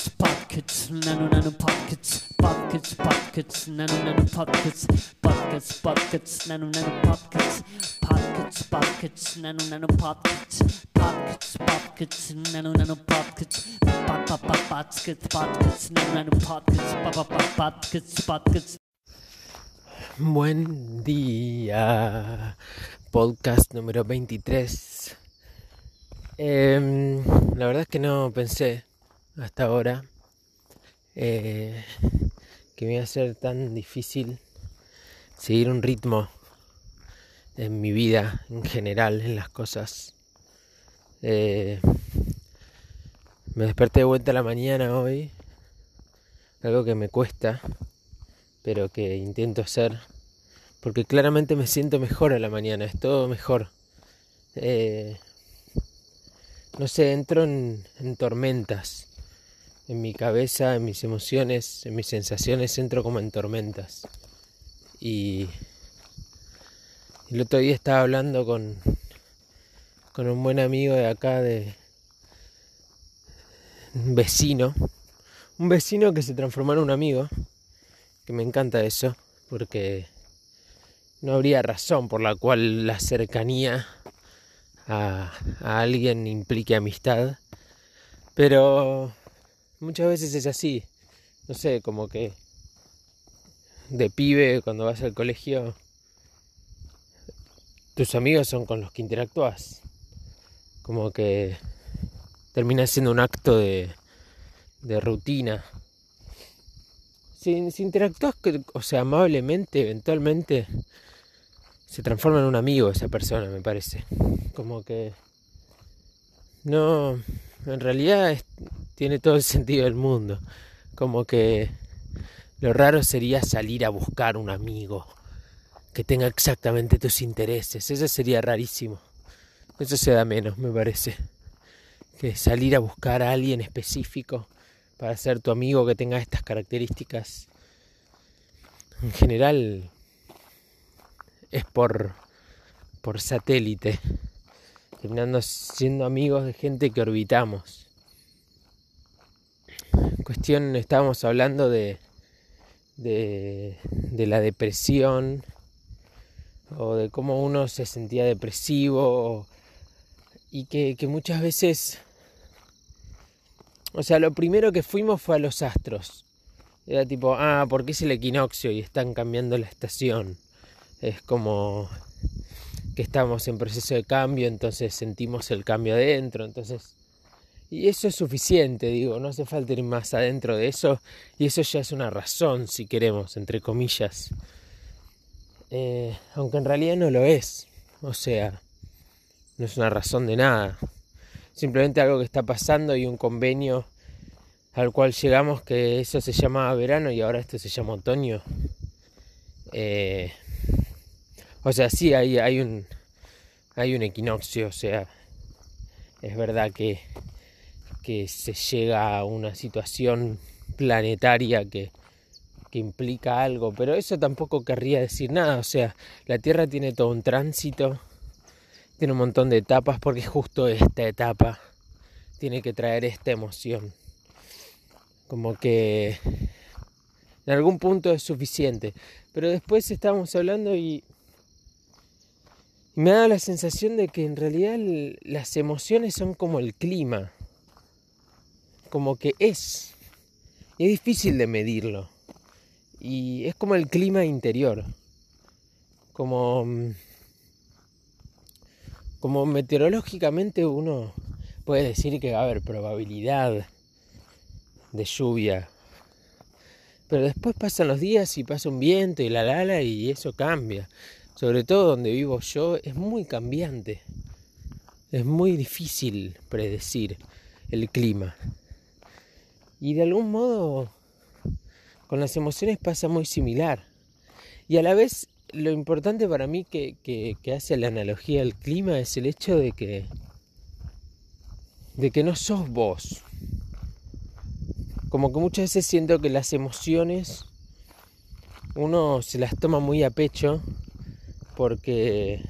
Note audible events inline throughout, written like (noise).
Pockets, pockets, nano nano pockets, pockets, pockets, nano nano pockets, pockets, pockets, nano nano pockets, pockets, pockets, nano nano pockets, pockets, pockets, nano nano pockets, pockets, pockets, nano nano pockets, pockets, pockets. Buen día, podcast número 23. Em, la verdad es que no pensé hasta ahora eh, que me iba a ser tan difícil seguir un ritmo en mi vida en general, en las cosas. Eh, me desperté de vuelta a la mañana hoy, algo que me cuesta, pero que intento hacer, porque claramente me siento mejor a la mañana, es todo mejor. Eh, no sé, entro en, en tormentas en mi cabeza, en mis emociones, en mis sensaciones, entro como en tormentas. Y el otro día estaba hablando con, con un buen amigo de acá, de un vecino, un vecino que se transformó en un amigo, que me encanta eso, porque no habría razón por la cual la cercanía a, a alguien implique amistad, pero muchas veces es así. No sé, como que de pibe cuando vas al colegio, tus amigos son con los que interactúas. Como que termina siendo un acto de, de rutina. Si, si interactúas, o sea, amablemente, eventualmente se transforma en un amigo esa persona, me parece. Como que no, en realidad tiene todo el (laughs) sentido del mundo. Como que lo raro sería salir a buscar un amigo que tenga exactamente tus intereses. Eso sería rarísimo. Eso se da menos, me parece. Que salir a buscar a alguien específico para ser tu amigo que tenga estas características. En general es por por satélite, terminando siendo amigos de gente que orbitamos cuestión estábamos hablando de, de, la depresión o de cómo uno se sentía depresivo y que, que muchas veces, o sea, lo primero que fuimos fue a los astros. Era tipo, ah, porque es el equinoccio y están cambiando la estación. Es como que estamos en proceso de cambio, entonces sentimos el cambio adentro, entonces y eso es suficiente, digo, no hace falta ir más adentro de eso. Y eso ya es una razón, si queremos, entre comillas. Eh, aunque en realidad no lo es. O sea, no es una razón de nada. Simplemente algo que está pasando y un convenio al cual llegamos que eso se llama verano y ahora esto se llama otoño. Eh, o sea, sí hay, hay un hay un equinoccio, o sea, es verdad que que se llega a una situación planetaria que, que implica algo, pero eso tampoco querría decir nada, o sea, la Tierra tiene todo un tránsito, tiene un montón de etapas, porque justo esta etapa tiene que traer esta emoción, como que en algún punto es suficiente, pero después estábamos hablando y, me da la sensación de que en realidad las emociones son como el clima, como que es. Es difícil de medirlo. Y es como el clima interior. Como. Mm, como meteorológicamente uno puede decir que va a haber probabilidad de lluvia. Pero después pasan los días y pasa un viento y la lala y eso cambia. Sobre todo donde vivo yo es muy cambiante. Es muy difícil predecir el clima. Y de algún modo con las emociones pasa muy similar. Y a la vez lo importante para mí que, hace la analogía al clima es el hecho de que, de que no sos vos. Como que muchas veces siento que las emociones uno se las toma muy a pecho porque,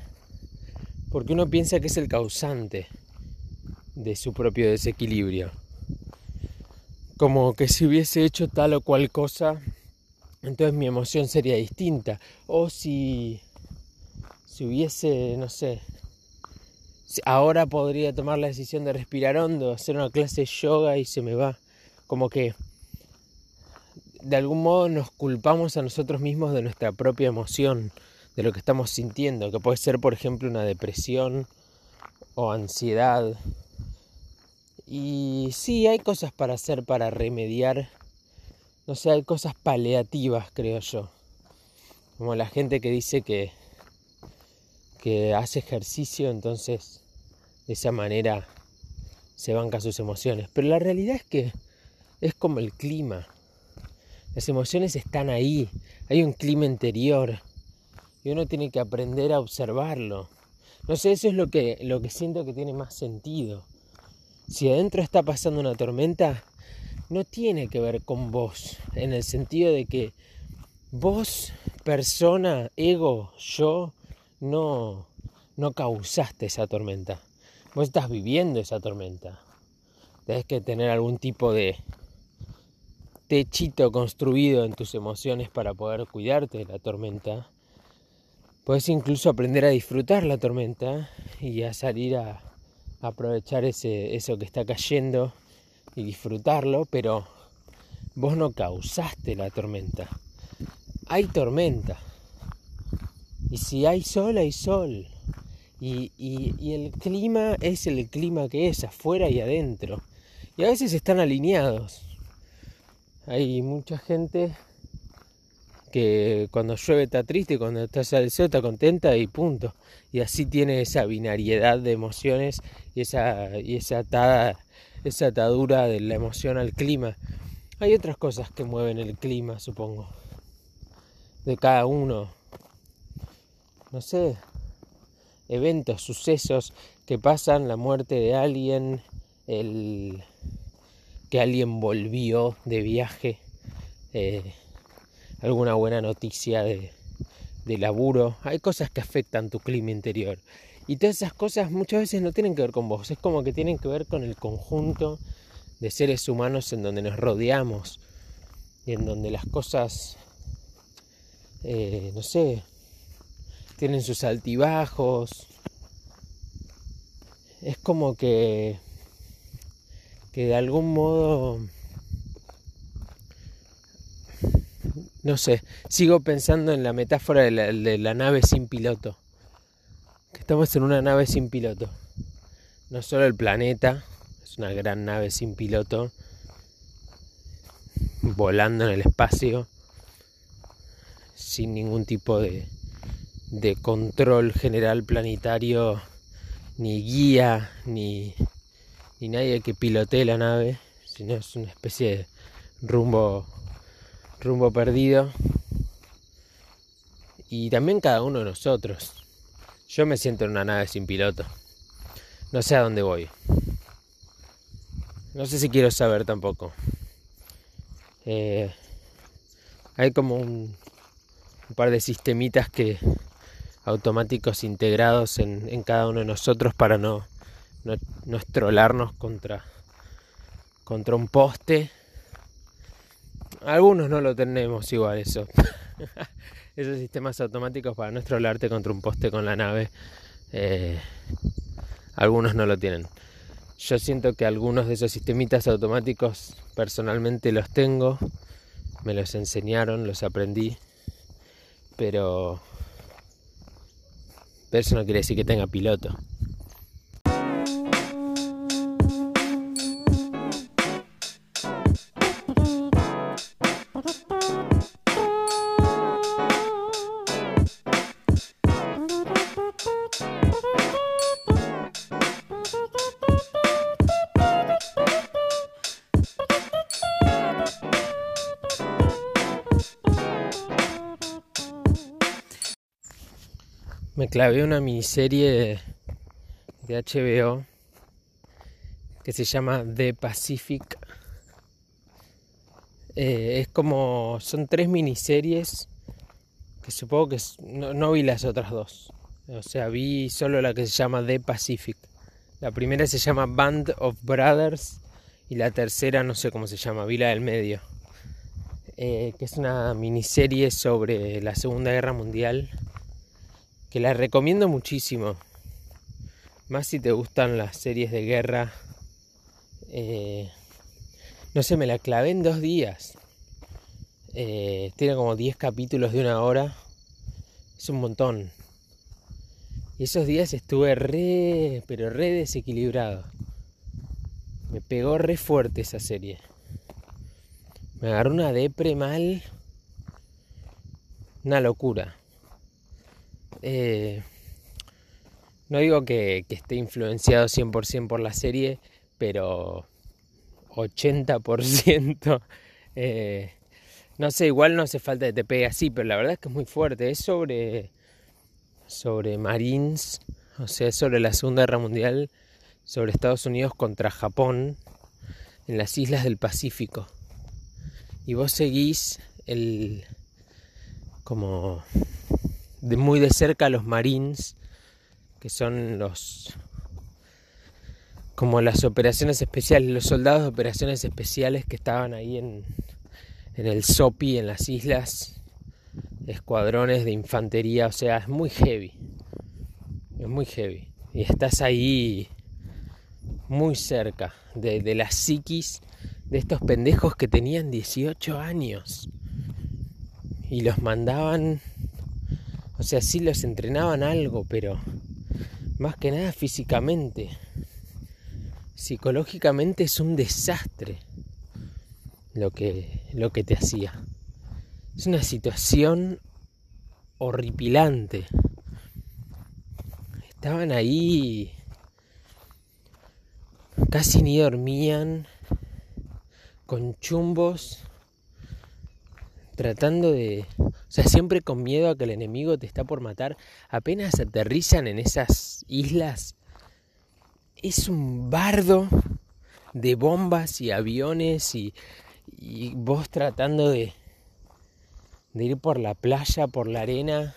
porque uno piensa que es el causante de su propio desequilibrio como que si hubiese hecho tal o cual cosa, entonces mi emoción sería distinta. O si, si hubiese, no sé, ahora podría tomar la decisión de respirar hondo, hacer una clase de yoga y se me va. Como que de algún modo nos culpamos a nosotros mismos de nuestra propia emoción, de lo que estamos sintiendo, que puede ser por ejemplo una depresión o ansiedad. Y sí, hay cosas para hacer para remediar, no sé, hay cosas paliativas, creo yo. Como la gente que dice que, que hace ejercicio, entonces de esa manera se banca sus emociones. Pero la realidad es que es como el clima. Las emociones están ahí, hay un clima interior y uno tiene que aprender a observarlo. No sé, eso es lo que, lo que siento que tiene más sentido. Si adentro está pasando una tormenta, no tiene que ver con vos, en el sentido de que vos, persona, ego, yo, no, no causaste esa tormenta. Vos estás viviendo esa tormenta. Tienes que tener algún tipo de techito construido en tus emociones para poder cuidarte de la tormenta. Puedes incluso aprender a disfrutar la tormenta y a salir a, aprovechar ese, eso que está cayendo y disfrutarlo, pero vos no causaste la tormenta. Hay tormenta. Y si hay sol, hay sol. Y, y, el clima es el clima que es, afuera y adentro. Y a veces están alineados. Hay mucha gente que cuando llueve está triste, cuando está sale está contenta y punto. Y así tiene esa binariedad de emociones y esa, y esa, atada, esa atadura de la emoción al clima. Hay otras cosas que mueven el clima, supongo, de cada uno. No sé, eventos, sucesos que pasan, la muerte de alguien, el que alguien volvió de viaje, eh, alguna buena noticia de, de laburo. Hay cosas que afectan tu clima interior. Y todas esas cosas muchas veces no tienen que ver con vos, es como que tienen que ver con el conjunto de seres humanos en donde nos rodeamos y en donde las cosas, eh, no sé, tienen sus altibajos. Es como que que de algún modo, no sé, sigo pensando en la metáfora de la, nave sin piloto. Que estamos en una nave sin piloto. No solo el planeta, es una gran nave sin piloto, volando en el espacio, sin ningún tipo de, de control general planetario, ni guía, ni, ni nadie que pilotee la nave, sino es una especie de rumbo, rumbo perdido. Y también cada uno de nosotros. Yo me siento en una nave sin piloto. No sé a dónde voy. No sé si quiero saber tampoco. Eh, hay como un, par de sistemitas que automáticos integrados en cada uno de nosotros para no no, no estrolarnos contra, contra un poste. Algunos no lo tenemos igual eso. (laughs) Esos sistemas automáticos para no estrolarte contra un poste con la nave. Eh, algunos no lo tienen. Yo siento que algunos de esos sistemitas automáticos personalmente los tengo. Me los enseñaron, los aprendí. Pero... Pero eso no quiere decir que tenga piloto. Clavé una miniserie de, HBO que se llama The Pacific. Eh, es como. Son tres miniseries que supongo que no, vi las otras dos. O sea, vi solo la que se llama The Pacific. La primera se llama Band of Brothers Y la tercera, no sé cómo se llama, Vila del Medio. Eh, que es una miniserie sobre la Segunda Guerra Mundial. Que la recomiendo muchísimo. Más si te gustan las series de guerra. Eh, no sé, me la clavé en dos días. Eh, tiene como 10 capítulos de una hora. Es un montón. Y esos días estuve re, pero re desequilibrado. Me pegó re fuerte esa serie. Me agarró una depre mal. Una locura. Eh, no digo que, esté influenciado 100% por la serie, pero 80%. (laughs) Eh, no sé, igual no hace falta que te pegue así, pero la verdad es que es muy fuerte. Es sobre, sobre Marines, o sea, sobre la Segunda Guerra Mundial, sobre Estados Unidos contra Japón en las islas del Pacífico. Y vos seguís el como de muy de cerca a los Marines, que son los como las operaciones especiales, los soldados de operaciones especiales que estaban ahí en, en el SOPI, en las islas, escuadrones de infantería, o sea, es muy heavy, es muy heavy. Y estás ahí muy cerca de, de la psiquis de estos pendejos que tenían 18 años y los mandaban, o sea, sí los entrenaban algo, pero más que nada físicamente psicológicamente es un desastre lo que, lo que te hacía. Es una situación horripilante. Estaban ahí, casi ni dormían, con chumbos, tratando de... O sea, siempre con miedo a que el enemigo te está por matar. Apenas aterrizan en esas islas es un bardo de bombas y aviones y, vos tratando de, de ir por la playa, por la arena,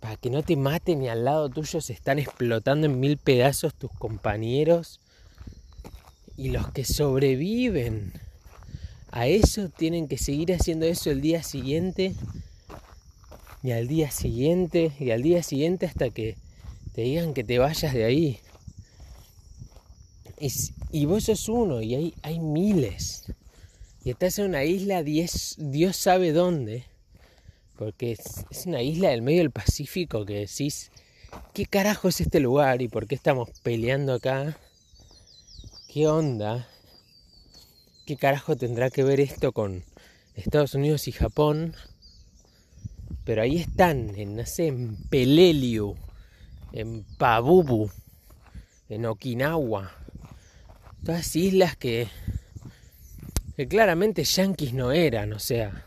para que no te maten y al lado tuyo se están explotando en mil pedazos tus compañeros. Y los que sobreviven a eso tienen que seguir haciendo eso el día siguiente y al día siguiente y al día siguiente hasta que te digan que te vayas de ahí y vos sos uno y hay, hay miles. Y estás en una isla, Dios sabe dónde. Porque es, es, una isla del medio del Pacífico que decís, ¿qué carajo es este lugar y por qué estamos peleando acá? ¿Qué onda? ¿Qué carajo tendrá que ver esto con Estados Unidos y Japón? Pero ahí están, en, en Peleliu, en Pabubu, en Okinawa, todas islas que, que claramente yanquis no eran, o sea,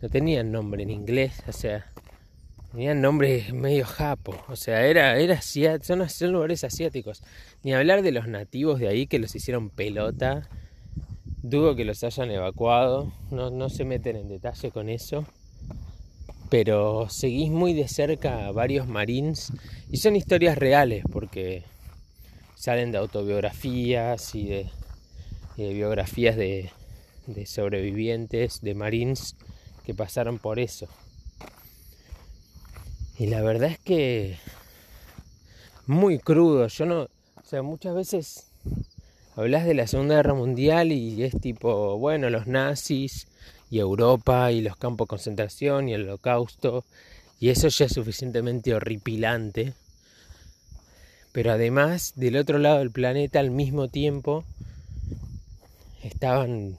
no tenían nombre en inglés, o sea, tenían nombres medio japo, o sea, era, era son, son lugares asiáticos. Ni hablar de los nativos de ahí que los hicieron pelota, dudo que los hayan evacuado, no, no se meten en detalle con eso. Pero seguís muy de cerca a varios marines y son historias reales porque salen de autobiografías y de, biografías de, sobrevivientes, de marines que pasaron por eso. Y la verdad es que muy crudo. Yo no, o sea, muchas veces hablas de la Segunda Guerra Mundial y es tipo, bueno, los nazis y Europa y los campos de concentración y el holocausto y eso ya es suficientemente horripilante pero además, del otro lado del planeta, al mismo tiempo, estaban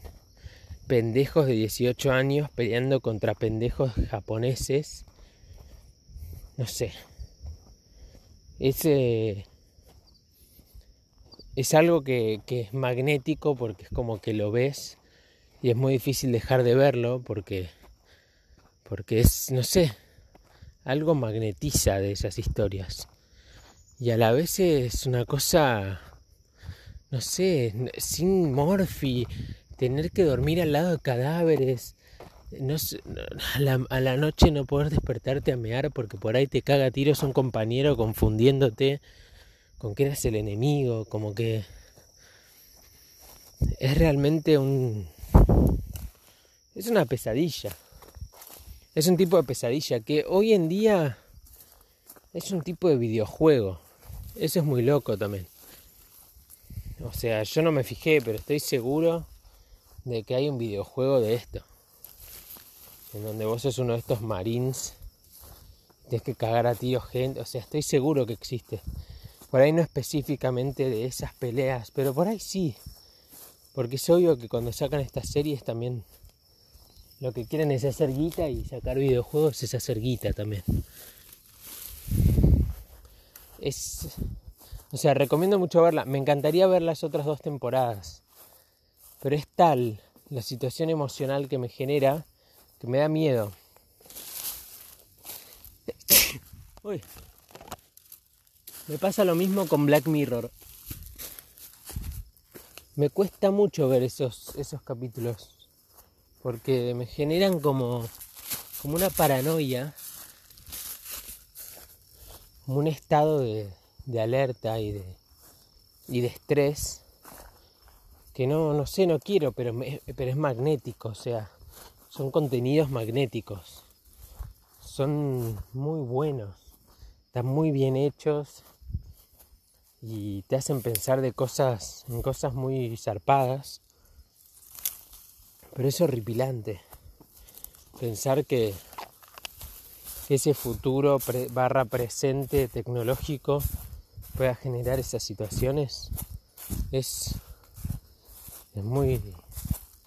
pendejos de 18 años peleando contra pendejos japoneses. No sé. Es, es algo que, que, es magnético porque es como que lo ves y es muy difícil dejar de verlo porque, porque es, no sé, algo magnetiza de esas historias. Y a la vez es una cosa, no sé, sin morfi, tener que dormir al lado de cadáveres, no a, la, a, la, noche no poder despertarte a mear porque por ahí te caga tiros un compañero confundiéndote con que eras el enemigo, como que es realmente un... Es una pesadilla. Es un tipo de pesadilla que hoy en día es un tipo de videojuego. Eso es muy loco también. O sea, yo no me fijé, pero estoy seguro de que hay un videojuego de esto. En donde vos sos uno de estos marines. Tienes que cagar a tío gente. O sea, estoy seguro que existe. Por ahí no específicamente de esas peleas, pero por ahí sí. Porque es obvio que cuando sacan estas series también lo que quieren es hacer guita y sacar videojuegos es hacer guita también es... O sea, recomiendo mucho verla. Me encantaría ver las otras dos temporadas. Pero es tal la situación emocional que me genera que me da miedo. (coughs) Uy. Me pasa lo mismo con Black Mirror. Me cuesta mucho ver esos, esos capítulos. Porque me generan como, como una paranoia como un estado de, alerta y de, y de estrés que no, no sé, no quiero, pero, pero es magnético, o sea, son contenidos magnéticos, son muy buenos, están muy bien hechos y te hacen pensar de cosas, en cosas muy zarpadas, pero es horripilante pensar que ese futuro barra presente tecnológico pueda generar esas situaciones es, es muy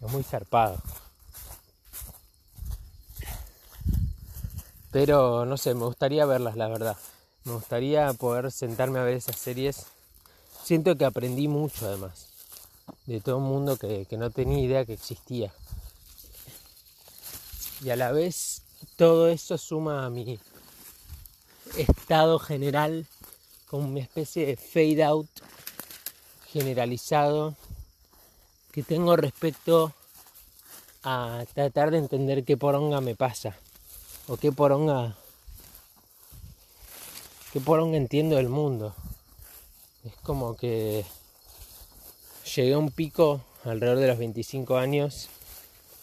es muy zarpado. Pero no sé me gustaría verlas la verdad me gustaría poder sentarme a ver esas series. Siento que aprendí mucho además de todo un mundo que, que no tenía idea que existía. Y a la vez todo eso suma a mi estado general como una especie de fade out generalizado que tengo respecto a tratar de entender qué poronga me pasa o qué poronga qué poronga entiendo del mundo es como que llegué a un pico alrededor de los 25 años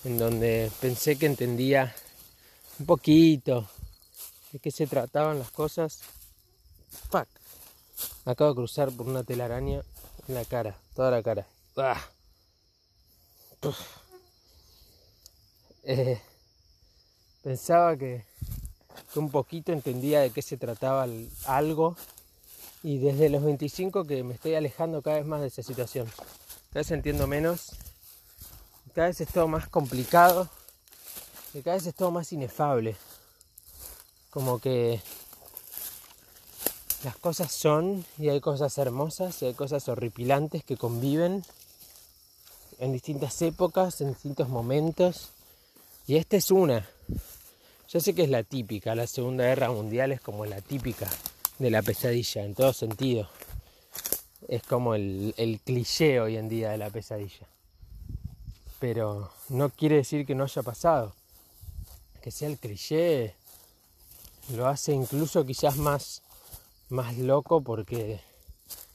en donde pensé que entendía un poquito de qué se trataban las cosas. Fuck. acabo de cruzar por una telaraña en la cara, toda la cara. Ah. Eh, pensaba que, que, un poquito entendía de qué se trataba algo y desde los 25 que me estoy alejando cada vez más de esa situación. Cada vez entiendo menos, cada vez es todo más complicado que cada vez es todo más inefable. Como que las cosas son y hay cosas hermosas y hay cosas horripilantes que conviven en distintas épocas, en distintos momentos. Y esta es una. Yo sé que es la típica, la Segunda Guerra Mundial es como la típica de la pesadilla, en todo sentido. Es como el, cliché hoy en día de la pesadilla. Pero no quiere decir que no haya pasado que sea el cliché lo hace incluso quizás más, más loco porque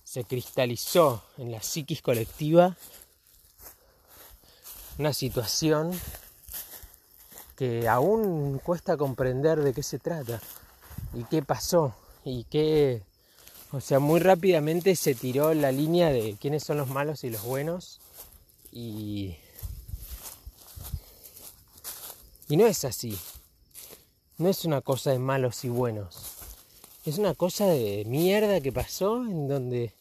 se cristalizó en la psiquis colectiva una situación que aún cuesta comprender de qué se trata y qué pasó y qué, o sea, muy rápidamente se tiró la línea de quiénes son los malos y los buenos y y no es así. No es una cosa de malos y buenos. Es una cosa de mierda que pasó en donde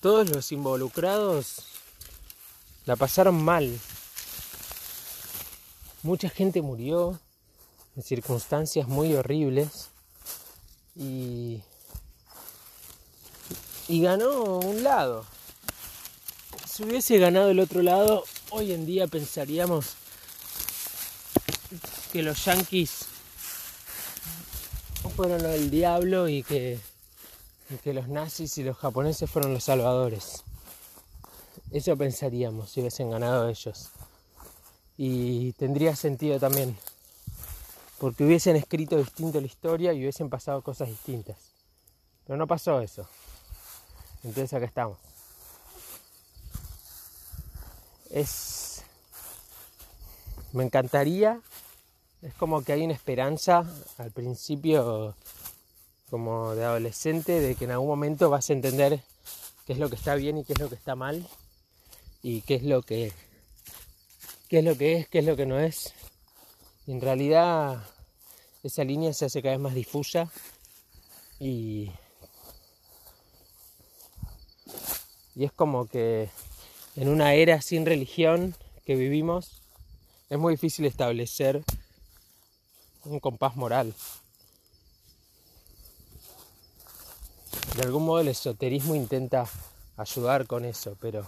todos los involucrados la pasaron mal. Mucha gente murió en circunstancias muy horribles y, y ganó un lado. Si hubiese ganado el otro lado, hoy en día pensaríamos que los yankees fueron el diablo y que, que los nazis y los japoneses fueron los salvadores. Eso pensaríamos si hubiesen ganado ellos. Y tendría sentido también, porque hubiesen escrito distinto la historia y hubiesen pasado cosas distintas. Pero no pasó eso. Entonces acá estamos. es... Me encantaría, es como que hay una esperanza al principio como de adolescente de que en algún momento vas a entender qué es lo que está bien y qué es lo que está mal y qué es lo que qué es lo que es, qué es lo que no es. En realidad esa línea se hace cada vez más difusa y y es como que en una era sin religión que vivimos es muy difícil establecer un compás moral. De algún modo el esoterismo intenta ayudar con eso, pero,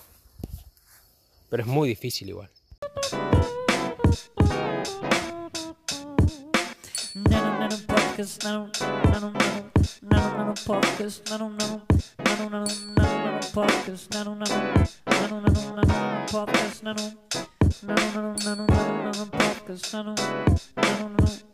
pero es muy difícil igual. pockets, no, no, no, no, no, no pockets, no, no, no, no, no, no pockets, no, no, no, no, no, no pockets, no, no, no, no, no pockets, no, no, no, no, no pockets, no, no, no, no, no